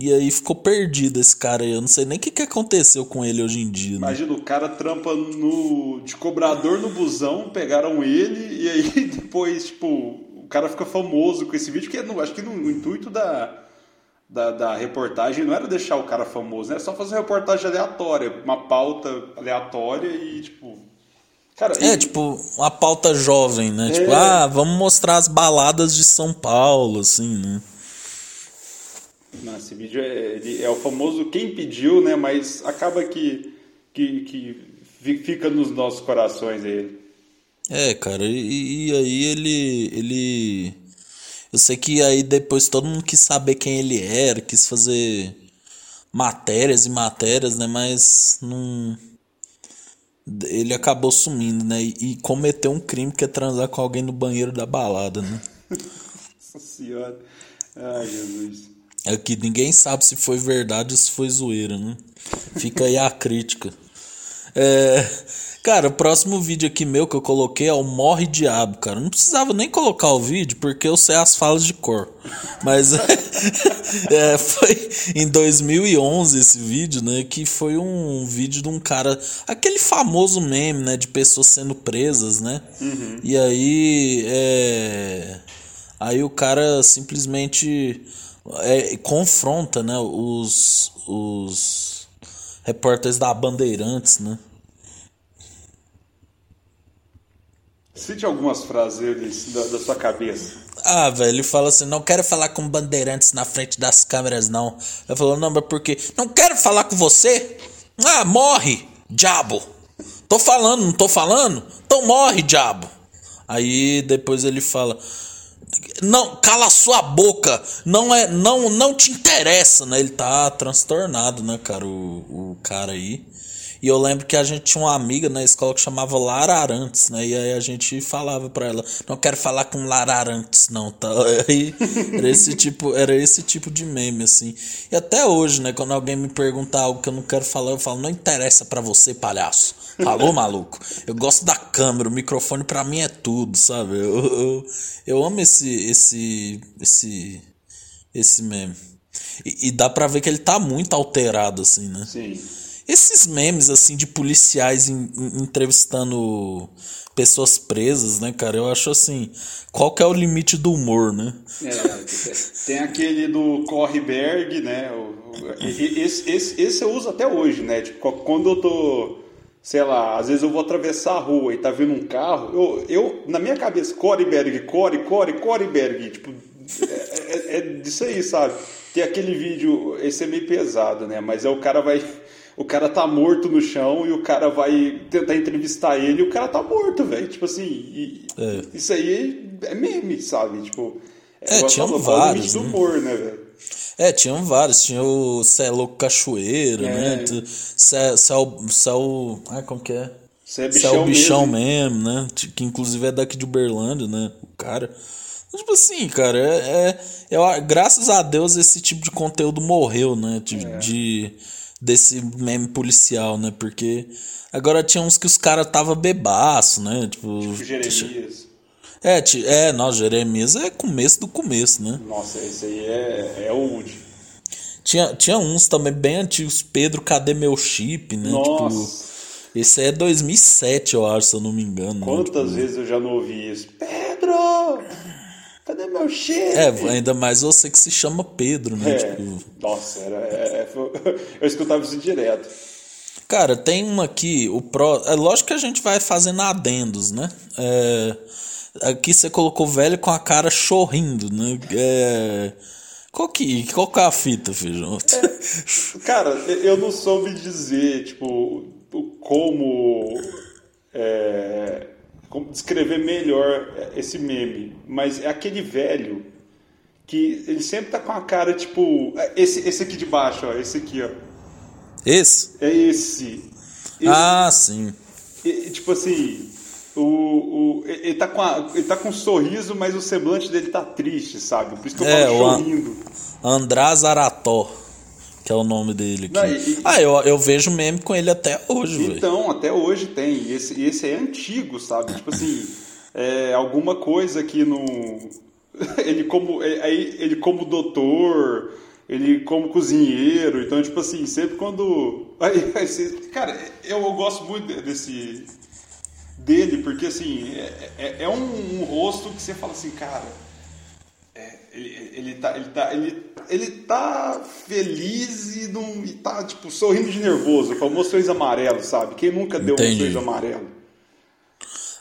E aí ficou perdido esse cara aí. Eu não sei nem o que, que aconteceu com ele hoje em dia. Né? Imagina, o cara trampa no, de cobrador no busão, pegaram ele e aí (laughs) depois, tipo, o cara fica famoso com esse vídeo, que é acho que no intuito da, da, da reportagem não era deixar o cara famoso, né? Era só fazer uma reportagem aleatória, uma pauta aleatória e, tipo. Cara, é, e... tipo, uma pauta jovem, né? É... Tipo, ah, vamos mostrar as baladas de São Paulo, assim, né? Não, esse vídeo é, é o famoso quem pediu, né? Mas acaba que, que, que fica nos nossos corações ele. É, cara, e, e aí ele. ele eu sei que aí depois todo mundo quis saber quem ele era, quis fazer matérias e matérias, né? Mas não. Ele acabou sumindo, né? E, cometeu um crime que é transar com alguém no banheiro da balada, né? (laughs) Nossa senhora. Ai, Jesus. É que ninguém sabe se foi verdade ou se foi zoeira, né? Fica aí a crítica. É, cara, o próximo vídeo aqui meu que eu coloquei é o Morre Diabo, cara. Não precisava nem colocar o vídeo porque eu sei as falas de cor. Mas (laughs) é, foi em 2011 esse vídeo, né? Que foi um vídeo de um cara. Aquele famoso meme, né? De pessoas sendo presas, né? Uhum. E aí. É, aí o cara simplesmente é, confronta, né? Os. os repórteres da Bandeirantes, né? Cite algumas frases da, da sua cabeça. Ah, velho, ele fala assim: não quero falar com bandeirantes na frente das câmeras, não. Eu falo, não, mas por quê? Não quero falar com você? Ah, morre, diabo. Tô falando, não tô falando? Então morre, diabo. Aí depois ele fala: não, cala sua boca. Não é, não, não te interessa, né? Ele tá transtornado, né, cara, o, o cara aí. E eu lembro que a gente tinha uma amiga na escola que chamava Lara Arantes, né? E aí a gente falava pra ela, não quero falar com Lara Arantes, não, tá? (laughs) Aí era esse tipo, era esse tipo de meme, assim. E até hoje, né? Quando alguém me pergunta algo que eu não quero falar, eu falo, não interessa para você, palhaço. Falou, maluco? Eu gosto da câmera, o microfone para mim é tudo, sabe? Eu, eu, eu amo esse, esse, esse, esse meme. E, e dá pra ver que ele tá muito alterado, assim, né? Sim. Esses memes, assim, de policiais entrevistando pessoas presas, né, cara? Eu acho assim, qual que é o limite do humor, né? É, tem aquele do Correberg, né? Esse, esse, esse eu uso até hoje, né? Tipo, quando eu tô, sei lá, às vezes eu vou atravessar a rua e tá vindo um carro, eu, eu na minha cabeça, Correberg, Core, Core, Correberg, tipo, é, é, é disso aí, sabe? Tem aquele vídeo, esse é meio pesado, né? Mas é o cara vai o cara tá morto no chão e o cara vai tentar entrevistar ele e o cara tá morto, velho. Tipo assim, e, é. isso aí é meme, sabe? Tipo, é, tinham falou, vários. Né? humor, né, velho? É, tinham vários. Tinha o Cé Louco Cachoeiro, é. né? Cé, Céu, Céu. Ah, como que é? Cé é bichão, bichão mesmo. mesmo, né? Que inclusive é daqui de Uberlândia, né? O cara. Tipo assim, cara, é, é, é, graças a Deus esse tipo de conteúdo morreu, né? De, é. de desse meme policial, né? Porque agora tinha uns que os caras tava bebaço, né? Tipo, tipo Jeremias. É, é, nossa, Jeremias é começo do começo, né? Nossa, esse aí é, é old. Tinha, tinha uns também bem antigos, Pedro, cadê meu chip, né? Nossa. Tipo, esse é 2007, eu acho, se eu não me engano. Né? Quantas né? tipo, vezes eu já não ouvi isso? Pedro! Cadê meu chip? É, ainda mais você que se chama Pedro, né? É, tipo... Nossa, era, é, é (laughs) eu escutava isso direto. Cara, tem uma aqui, o Pro. É lógico que a gente vai fazendo adendos, né? É, aqui você colocou velho com a cara chorrindo, né? É, qual que, qual que é a fita, filho? É, cara, eu não soube dizer, tipo, como. É, como descrever melhor esse meme, mas é aquele velho que ele sempre tá com a cara tipo esse esse aqui de baixo, ó, esse aqui, ó. Esse? É esse. esse ah, sim. E, tipo assim, o, o, ele, tá com a, ele tá com um sorriso, mas o semblante dele tá triste, sabe? Por isso que eu é, falo chorrindo. András Arató que é o nome dele. Não, e, ah, eu, eu vejo meme com ele até hoje, Então, véio. até hoje tem. E esse, esse é antigo, sabe? Tipo assim, é, alguma coisa que no. (laughs) ele como. É, aí ele como doutor, ele como cozinheiro. Então, tipo assim, sempre quando. (laughs) Aí, aí, cara, eu, eu gosto muito desse. dele, porque assim, é, é, é um, um rosto que você fala assim, cara. Ele, ele, tá, ele, tá, ele, ele tá feliz e, não, e tá, tipo, sorrindo de nervoso, o sorriso amarelo, sabe? Quem nunca deu Entendi. um sorriso amarelo?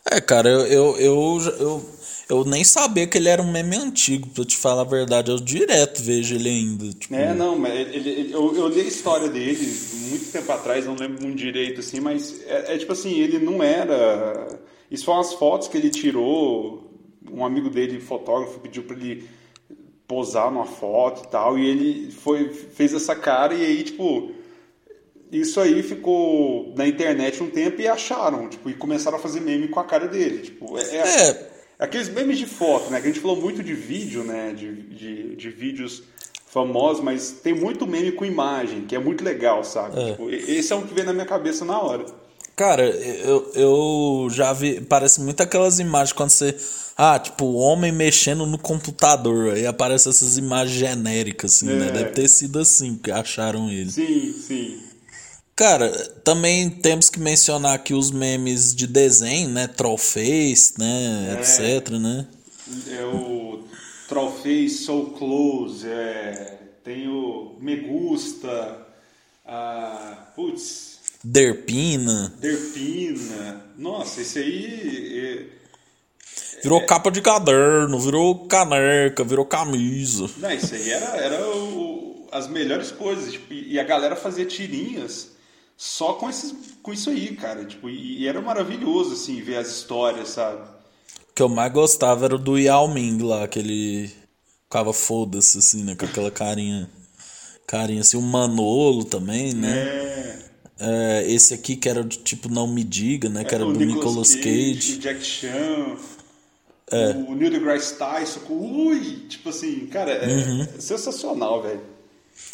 É, cara, eu, eu, eu, eu, eu nem sabia que ele era um meme antigo, pra te falar a verdade. Eu direto vejo ele ainda. Tipo, É, não, mas ele, ele- eu, eu li a história dele muito tempo atrás, não lembro muito direito, assim, mas é, é tipo assim, ele não era. Isso foram as fotos que ele tirou. Um amigo dele, fotógrafo, pediu pra ele posar numa foto e tal, e ele foi, fez essa cara, e aí, tipo, isso aí ficou na internet um tempo e acharam, tipo, e começaram a fazer meme com a cara dele. Tipo, é, é- É. aqueles memes de foto, né? Que a gente falou muito de vídeo, né? De, de, de vídeos famosos, mas tem muito meme com imagem, que é muito legal, sabe? É. Tipo, esse é um que vem na minha cabeça na hora. Cara, eu, eu já vi. Parece muito aquelas imagens quando você. Ah, tipo, o homem mexendo no computador. Aí aparecem essas imagens genéricas, assim, né? É. Deve ter sido assim que acharam ele. Sim, sim. Cara, também temos que mencionar aqui os memes de desenho, né? Trollface, né? É. Etc, né? É o Trollface So Close, é, tem o Me Gusta, a. Putz. Derpina. Derpina. Nossa, esse aí. Virou capa de caderno, virou caneca, virou camisa. é- Não, isso aí era, era o- as melhores coisas. tipo, e a galera fazia tirinhas só com, esses, com isso aí, cara. Tipo, e, e era maravilhoso, assim, ver as histórias, sabe? O que eu mais gostava era o do Yao Ming lá, aquele. Ficava foda-se, assim, né? Com aquela carinha. Carinha assim, o Manolo também, né? É. É, esse aqui que era do tipo Não Me Diga, né? Que era do Nicolas Cage. o Jack Chan, É. o Neil deGrasse Tyson, ui, tipo assim, cara, é Uhum. sensacional, velho.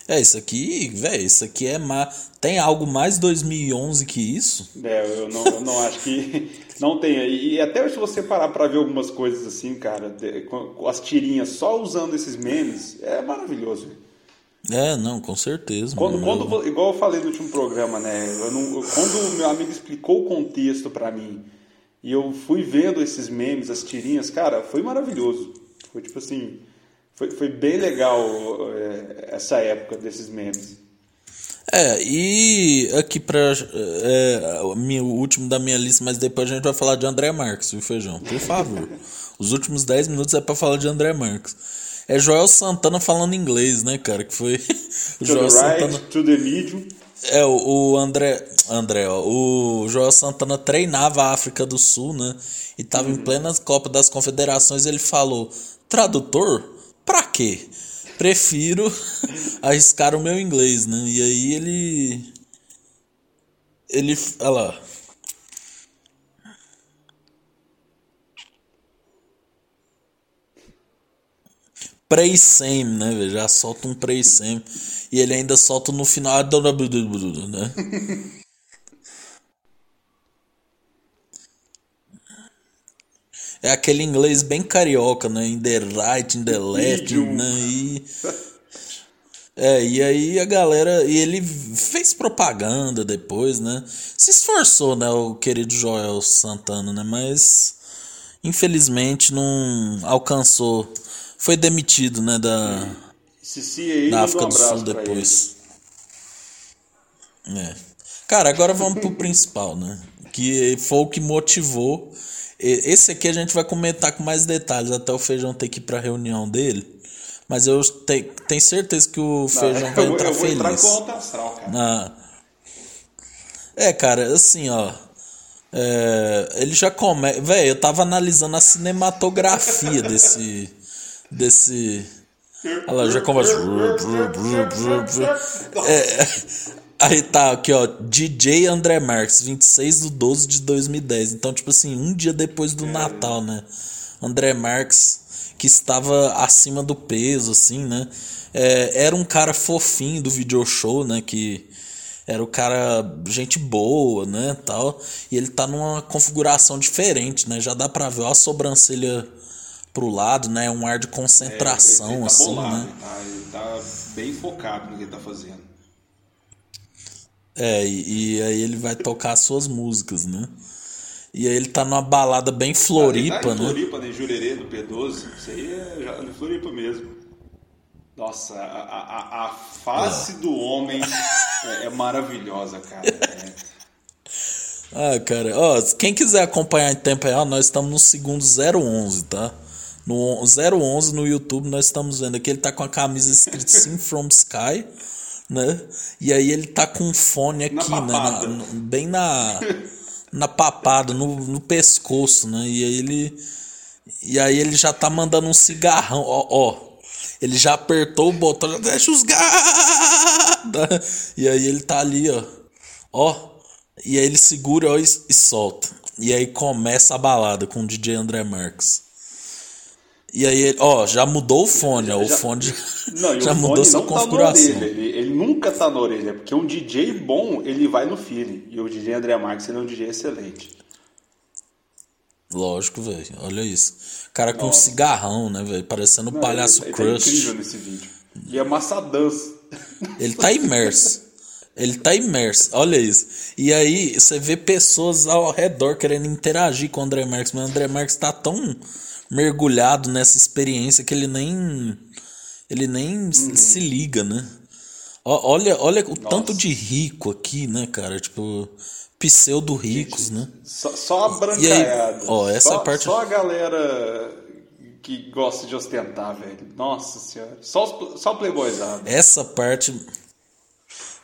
É, isso aqui, velho, isso aqui é ma... Tem algo mais 2011 que isso? É, eu não, eu não acho que (laughs) não tem. E até se você parar pra ver algumas coisas assim, cara, com as tirinhas só usando esses memes, é maravilhoso. velho. É, não, com certeza. Quando, mano. quando, igual eu falei no último programa, né? eu não- eu- quando o meu amigo explicou o contexto pra mim e eu fui vendo esses memes, as tirinhas, cara, foi maravilhoso. Foi tipo assim, foi, foi bem legal é, essa época desses memes. É, e aqui pra. É, o último da minha lista, mas depois a gente vai falar de André Marques, viu, Feijão? Por favor. Os últimos 10 minutos é pra falar de André Marques. É Joel Santana falando inglês, né, cara? Que foi. (laughs) O To Joel the right, Santana. to the medium. É, o, André. André, ó. O Joel Santana treinava a África do Sul, né? E tava em plena Copa das Confederações. Ele falou: Tradutor? Pra quê? Prefiro (laughs) arriscar o meu inglês, né? E aí ele. Ele. Olha lá. Pre-sem, né? Já solta um pre-sem. E ele ainda solta no final. Né? É aquele inglês bem carioca, né? In the right, in the left, né? E... É, e aí a galera. E ele fez propaganda depois, né? Se esforçou, né? O querido Joel Santana, né? Mas. Infelizmente não alcançou. Foi demitido, né? Da, aí, da África um do Sul depois. É. Cara, agora vamos pro principal, né? Que foi o que motivou. Esse aqui a gente vai comentar com mais detalhes até o Feijão ter que ir pra reunião dele. Mas eu te- tenho certeza que o. (laughs) Feijão eu vai vou, entrar eu vou feliz. entrar com astral, cara. Ah. É, cara, assim, ó. É, ele já começa. Véi, eu tava analisando a cinematografia desse. Desse. Olha lá, já começa. É, aí tá aqui, ó. DJ André Marques, 26 de 12 de 2010. Então, tipo assim, um dia depois do Natal, né? André Marques, que estava acima do peso, assim, né? É, era um cara fofinho do video show, né? Que era o cara, gente boa, né? Tal. E ele tá numa configuração diferente, né? Já dá pra ver ó, a sobrancelha pro lado, né? Um ar de concentração, ele, ele tá assim, bolado, né? ele tá, ele tá bem focado no que ele tá fazendo. É, e, e aí ele vai tocar suas músicas, né? E aí ele tá numa balada bem Floripa, ah, tá em né? Floripa, né? Jurerê do P12. Isso aí é já Floripa mesmo. Nossa, a, a, a face do homem é, é maravilhosa, cara. É. Ah, cara, ó, quem quiser acompanhar em tempo real, nós estamos no segundo 011, tá? No 011 no YouTube nós estamos vendo aqui, ele tá com a camisa escrita (laughs) Sim From Sky, né? E aí ele tá com um fone aqui, Na né? Na- bem na na papada, no, no pescoço, né? E aí ele e aí ele já tá mandando um cigarrão, ó, ó. Ele já apertou o botão, já deixa os gatos. (laughs) E aí ele tá ali, ó. Ó. E aí ele segura ó, e, e solta. E aí começa a balada com o DJ André Marques. E aí, ele- ó, já mudou o fone, ó. O Já- fone já, Não, (laughs) já o mudou fone sua tá configuração. orelha. Ele, ele nunca tá na orelha, porque um DJ bom, ele vai no feeling. E o DJ André Marques, ele é um DJ excelente. Lógico, velho. Olha isso. Cara com um cigarrão, né, velho? Parecendo o Não, palhaço ele, ele tá Crush. incrível nesse vídeo. E é. Ele tá imerso. Ele tá imerso, olha isso. E aí você vê pessoas ao redor querendo interagir com o André Marques, mas o André Marques tá tão mergulhado nessa experiência que ele nem ele nem se- se liga, né? Olha, olha o tanto de rico aqui, né, cara? Tipo, pseudo ricos, né? Só, só a brancaiada. ó, essa só, é a parte- Só a galera que gosta de ostentar, velho. Nossa senhora. Só, só playboyzado. Essa parte.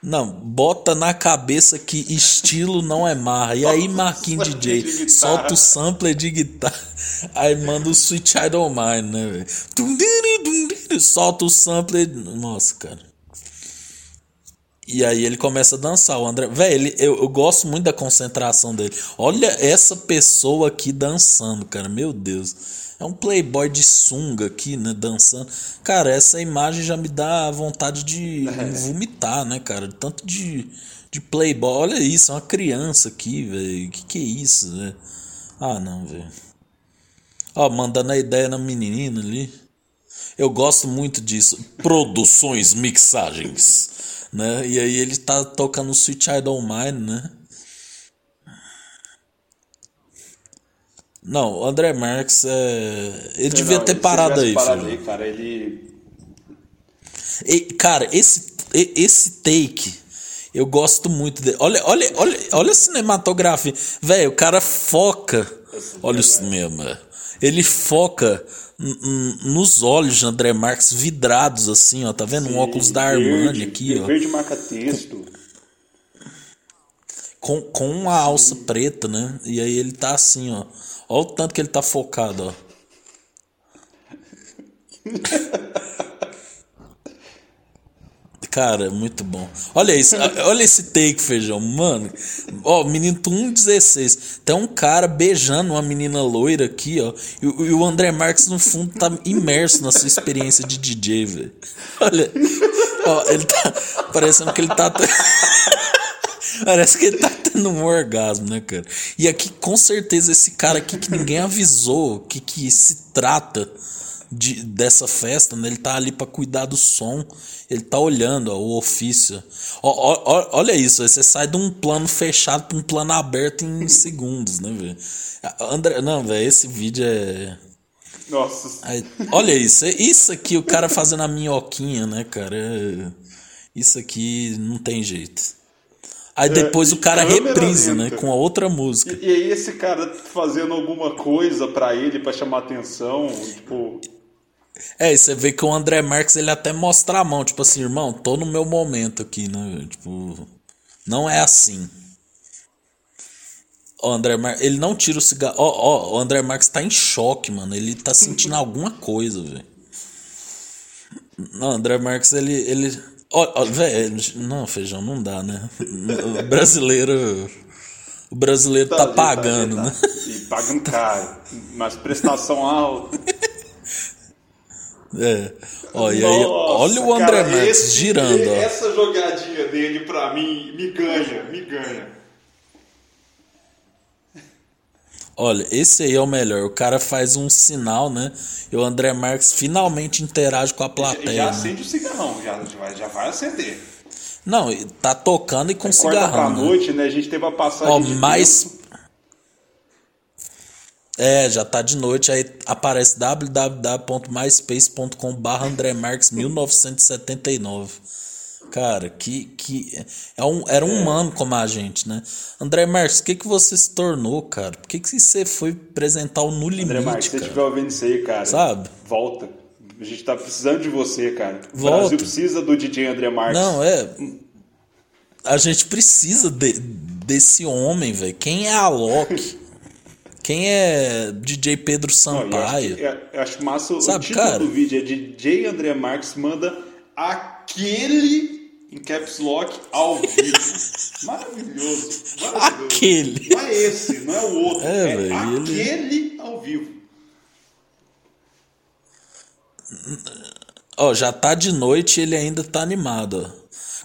Não, bota na cabeça que estilo não é marra. E aí, Marquinhos DJ, solta o sampler de guitarra. Aí manda o Sweet Child O' Mine, né, velho? Solta o sampler. Nossa, cara. E aí ele começa a dançar. O André. Velho, eu, eu gosto muito da concentração dele. Olha essa pessoa aqui dançando, cara. Meu Deus. É um playboy de sunga aqui, né? Dançando. Cara, essa imagem já me dá vontade de (laughs) vomitar, né, cara? Tanto de, de playboy. Olha isso, é uma criança aqui, velho. Que que é isso, velho? Ah, não, velho. Ó, mandando a ideia na menina ali. Eu gosto muito disso. Produções, mixagens. Né? E aí ele tá tocando Sweet O' Mine, né? Não, o André Marques é... Ele devia Não, ter se parado aí, parado filho. aí, cara, ele. E, cara, esse, esse take, eu gosto muito dele. Olha, olha, olha, olha a cinematografia. Velho, o cara foca. Olha o cinema. Ele foca nos olhos de André Marques vidrados assim, ó. Tá vendo? Um óculos da Armani verde, aqui, ó. Verde marca texto. Com, com uma alça preta, né? E aí ele tá assim, ó. Olha o tanto que ele tá focado, ó. Cara, é muito bom. Olha isso, olha esse take, feijão, mano. Ó, menino com 1,16. Tem um cara beijando uma menina loira aqui, ó. E, o- e o André Marques, no fundo, tá imerso na sua experiência de DJ, velho. Olha. Ó, ele tá. Parecendo que ele tá. (laughs) Parece que ele tá (laughs) tendo um orgasmo, né, cara? E aqui, com certeza, esse cara aqui que ninguém (laughs) avisou que, que se trata de, dessa festa, né? Ele tá ali pra cuidar do som. Ele tá olhando, ó, o ofício. Ó, ó, olha isso, você sai de um plano fechado pra um plano aberto em (laughs) segundos, né, velho? André, não, velho, esse vídeo é. Nossa. Aí, olha isso, é isso aqui, o cara fazendo a minhoquinha, né, cara? É- Isso aqui não tem jeito. Aí depois e o cara reprisa, né, lenta. com a outra música. E, e aí esse cara fazendo alguma coisa pra ele, pra chamar atenção, tipo... É, e você vê que o André Marques ele até mostra a mão, tipo assim, irmão, tô no meu momento aqui, né? Tipo, não é assim. O André Marques, ele não tira o cigarro. Ó, ó, o André Marques tá em choque, mano. Ele tá sentindo alguma coisa, velho. Não, o André Marques, ele. ele... Ó, velho, não, feijão, não dá, né? O brasileiro. O brasileiro tá, ali, pagando, ali, né? E pagando caro. Mas prestação alta. É. Aí, Nossa, olha o André cara, Marques esse- girando, ó. Essa jogadinha dele, pra mim, me ganha, me ganha. Olha, esse aí é o melhor. O cara faz um sinal, né? E o André Marques finalmente interage com a plateia. Já, já né? acende né? o cigarrão, já, já vai acender. Não, tá tocando e com é cigarrão. Pra né? noite, né? A gente teve a passagem. Ó, de mais. É, já tá de noite, aí aparece www.myspace.com.br André Marques 1979. Cara, que, que é um, era um humano como a gente, né? André Marques, o que, que você se tornou, cara? Por que, que você foi apresentar o No Limite, André Marques, se você estiver ouvindo isso aí, cara, Sabe? volta. A gente tá precisando de você, cara. O Volta. Brasil precisa do DJ André Marques. Não, é. A gente precisa de- desse homem, velho. Quem é a Loki? (laughs) Quem é DJ Pedro Não, e eu acho, Sampaio? que- é- eu acho massa o Sabe, título cara? do vídeo é DJ André Marques manda aquele em caps lock ao vivo. Maravilhoso. maravilhoso. Aquele. Não é esse, não é o outro. É, É, velho, ele- aquele ao vivo. Ó, já tá de noite e ele ainda tá animado, ó.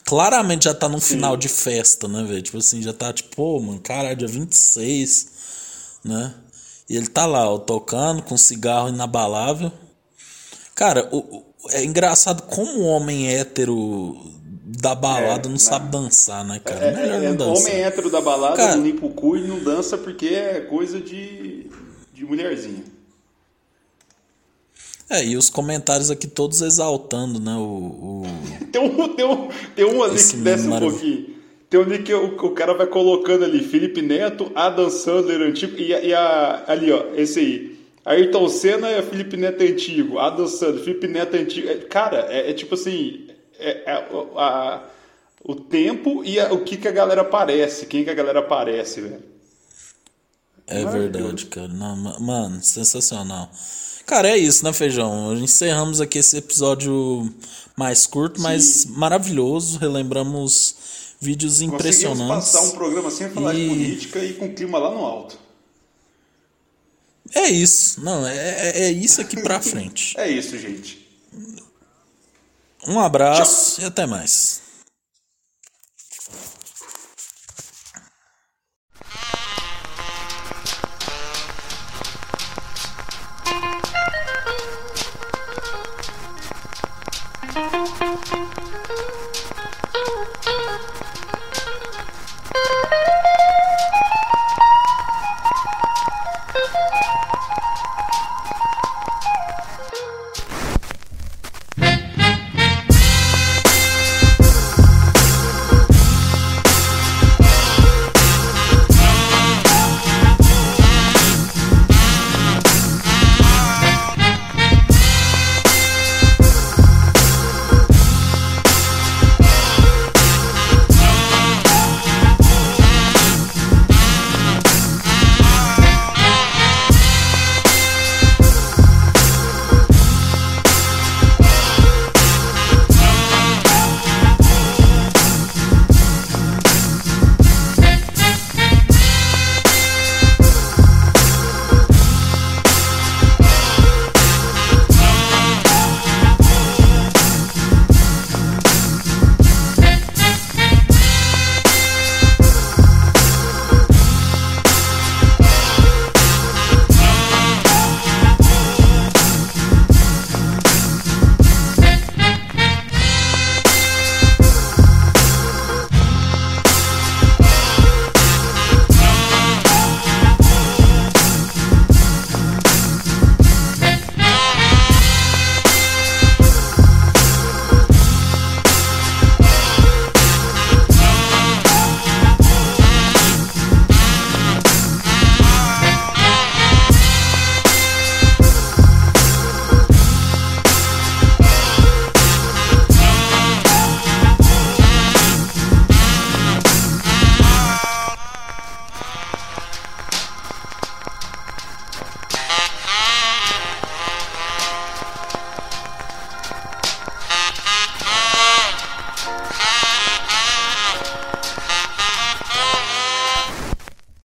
Claramente já tá num final de festa, né, velho? Tipo assim, já tá tipo, pô, mano, caralho, dia 26, né? E ele tá lá, ó, tocando com cigarro inabalável. Cara, o- é engraçado como o homem hétero da balada É, não né? sabe dançar, né, cara? É, Melhor é, não dançar. homem hétero da balada Cara- não limpa o cu e não dança porque é coisa de, de mulherzinha. É, e os comentários aqui todos exaltando, né, o... o... (laughs) Tem um, tem um, tem um ali Esse que desce um pouquinho. Tem um ali que o, o cara vai colocando ali, Felipe Neto, Adam Sandler antigo, e, a- e a, ali, ó, esse aí. Ayrton Senna é Felipe Neto antigo, Adam Sandler, Felipe Neto antigo. É, cara, é, é tipo assim, é, é o- a- o tempo e a- o que, que a galera aparece, quem que a galera aparece, velho. É verdade, cara. Não, ma- mano, sensacional. Cara, é isso, né, Feijão? Encerramos aqui esse episódio mais curto, mas maravilhoso. Relembramos vídeos impressionantes. passar um programa sem falar de E- política e com clima lá no alto. É isso. Não, é, é- é isso aqui pra (laughs) frente. É isso, gente. Um abraço e até mais.